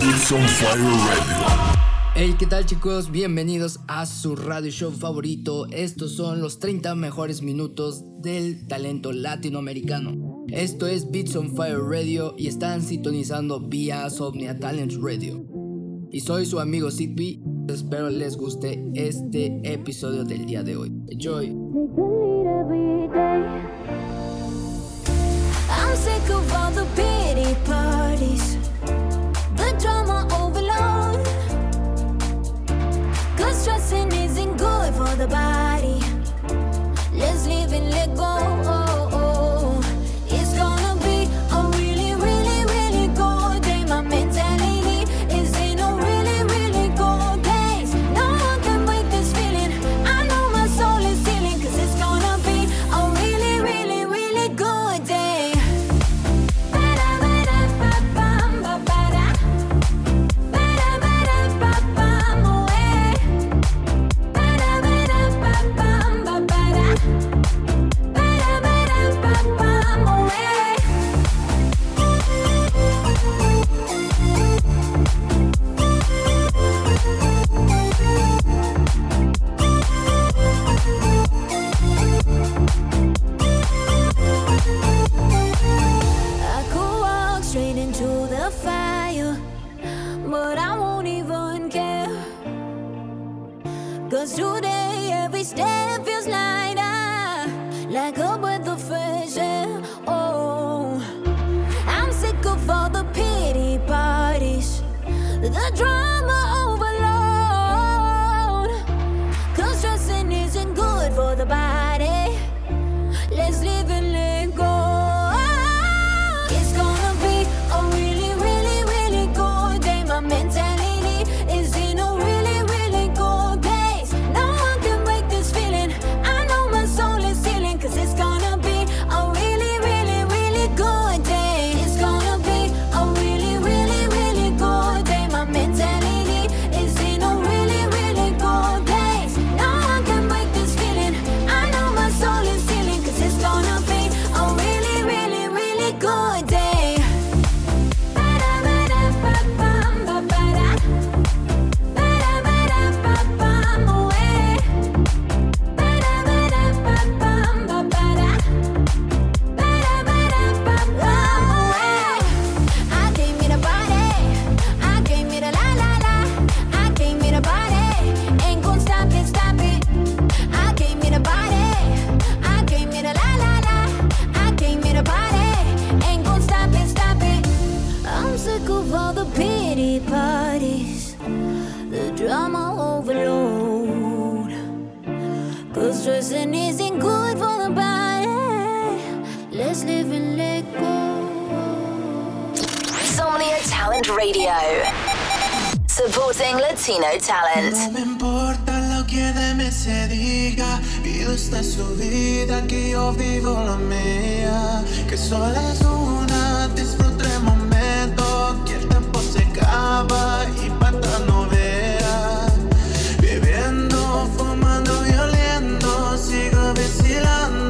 Beats on Fire Radio. Hey, ¿qué tal chicos? Bienvenidos a su radio show favorito. Estos son los 30 mejores minutos del talento latinoamericano. Esto es Beats on Fire Radio y están sintonizando vía Somnia Talent Radio. Y soy su amigo Sidby. Espero les guste este episodio del día de hoy. Enjoy. I'm sick of all the Talent Radio. Supporting Latino talent. No me importa lo que de mí se diga, vivo esta su vida, que yo vivo la mía. Que solo es una, disfruta el momento, que el tiempo se acaba y para no vea. Viviendo, fumando, violento, sigo vacilando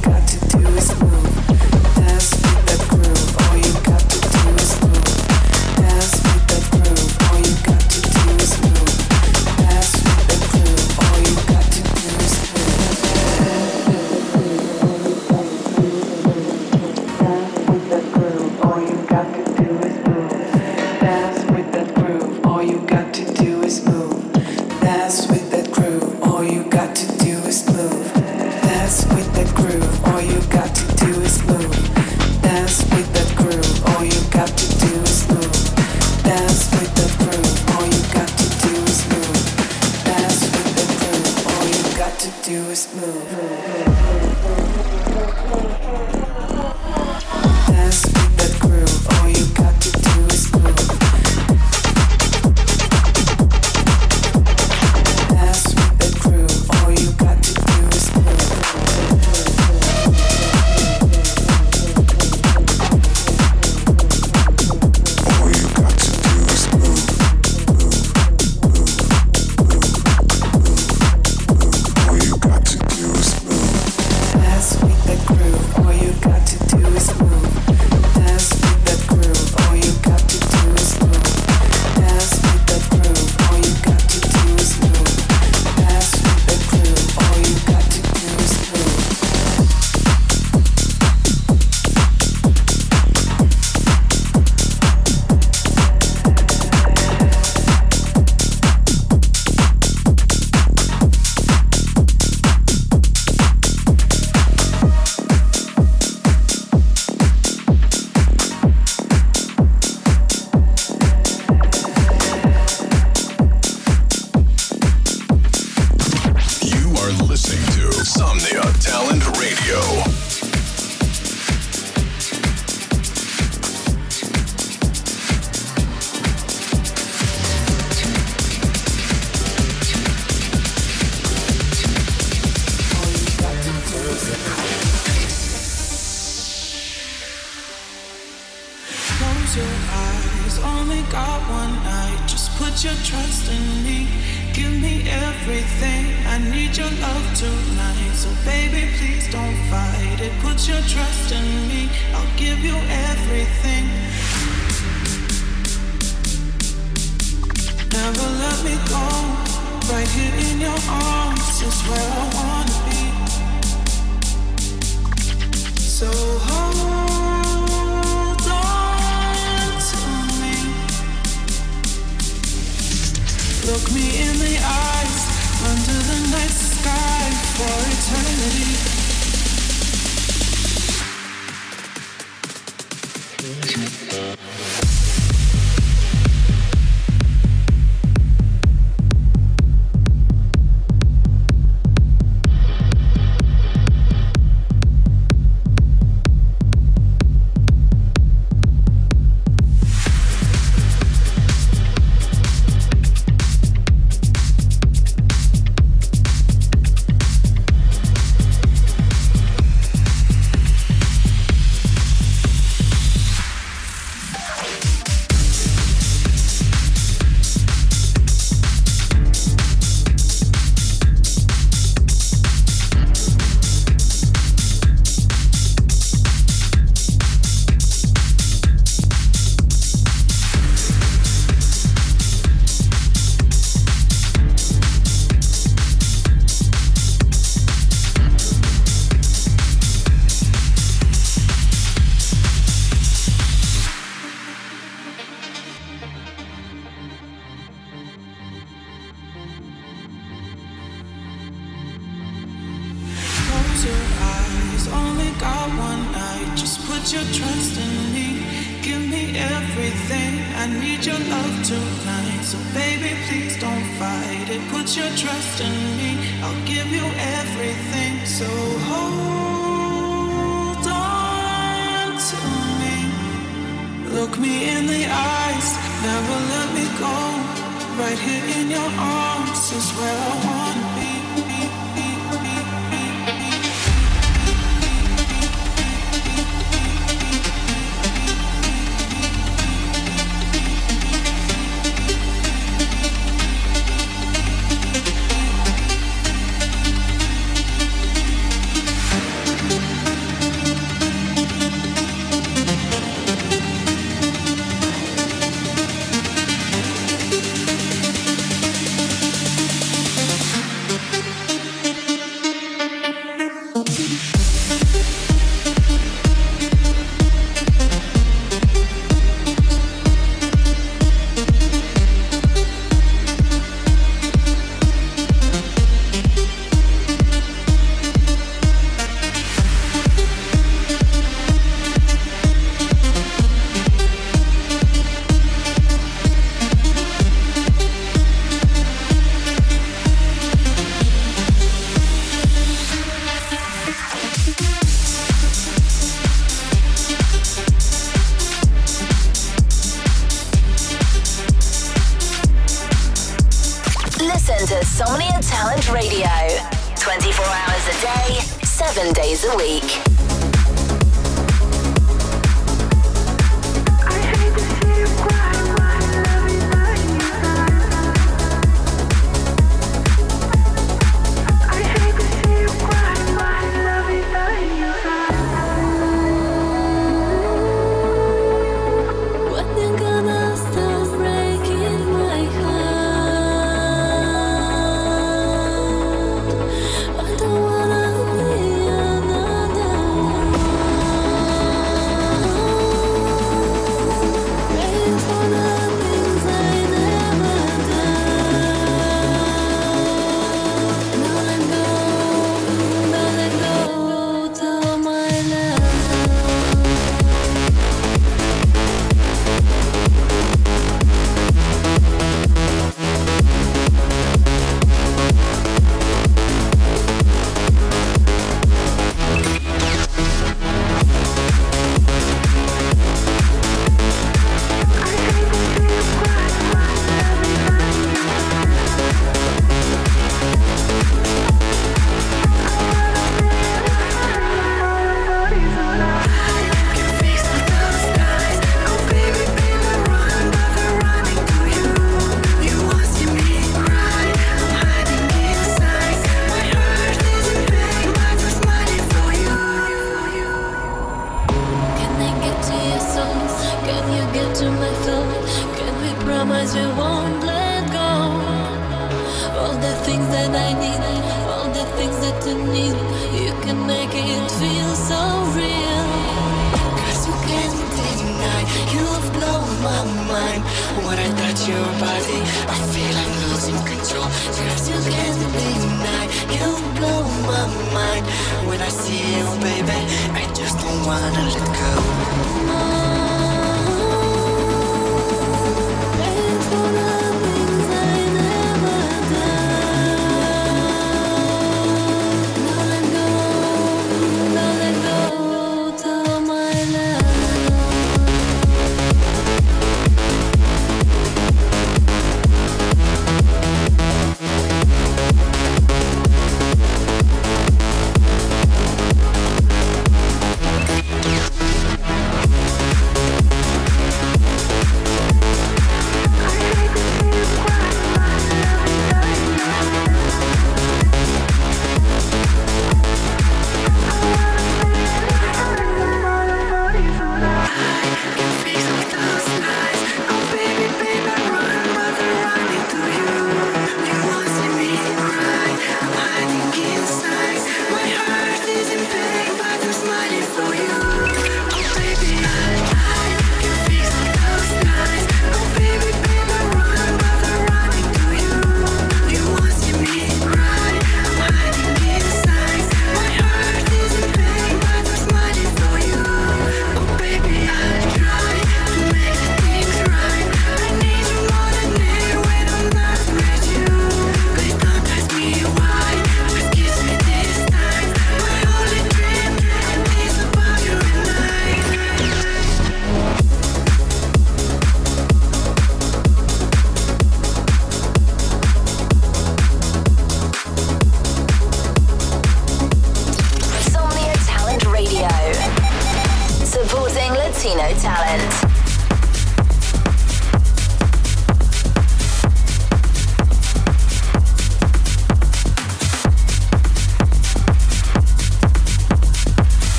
got took me right here in your arms is where I wanna be.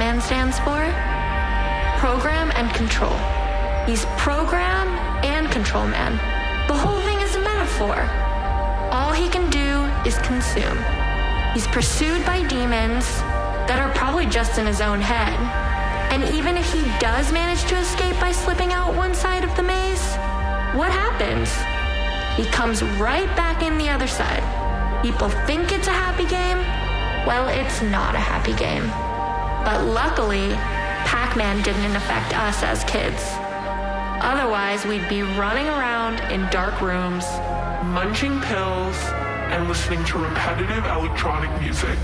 man stands for? Program and control. He's program and control man. The whole thing is a metaphor. All he can do is consume. He's pursued by demons that are probably just in his own head. And even if he does manage to escape by slipping out one side of the maze, what happens? He comes right back in the other side. People think it's a happy game. Well, it's not a happy game. But luckily, Pac Man didn't affect us as kids. Otherwise, we'd be running around in dark rooms, munching pills, and listening to repetitive electronic music.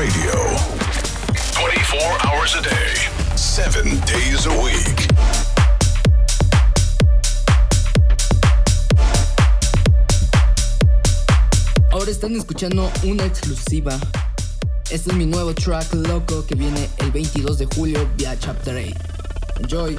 Radio. 24 hours a day, 7 days a week. Ahora están escuchando una exclusiva. Este es mi nuevo track loco que viene el 22 de julio vía Chapter 8. Enjoy.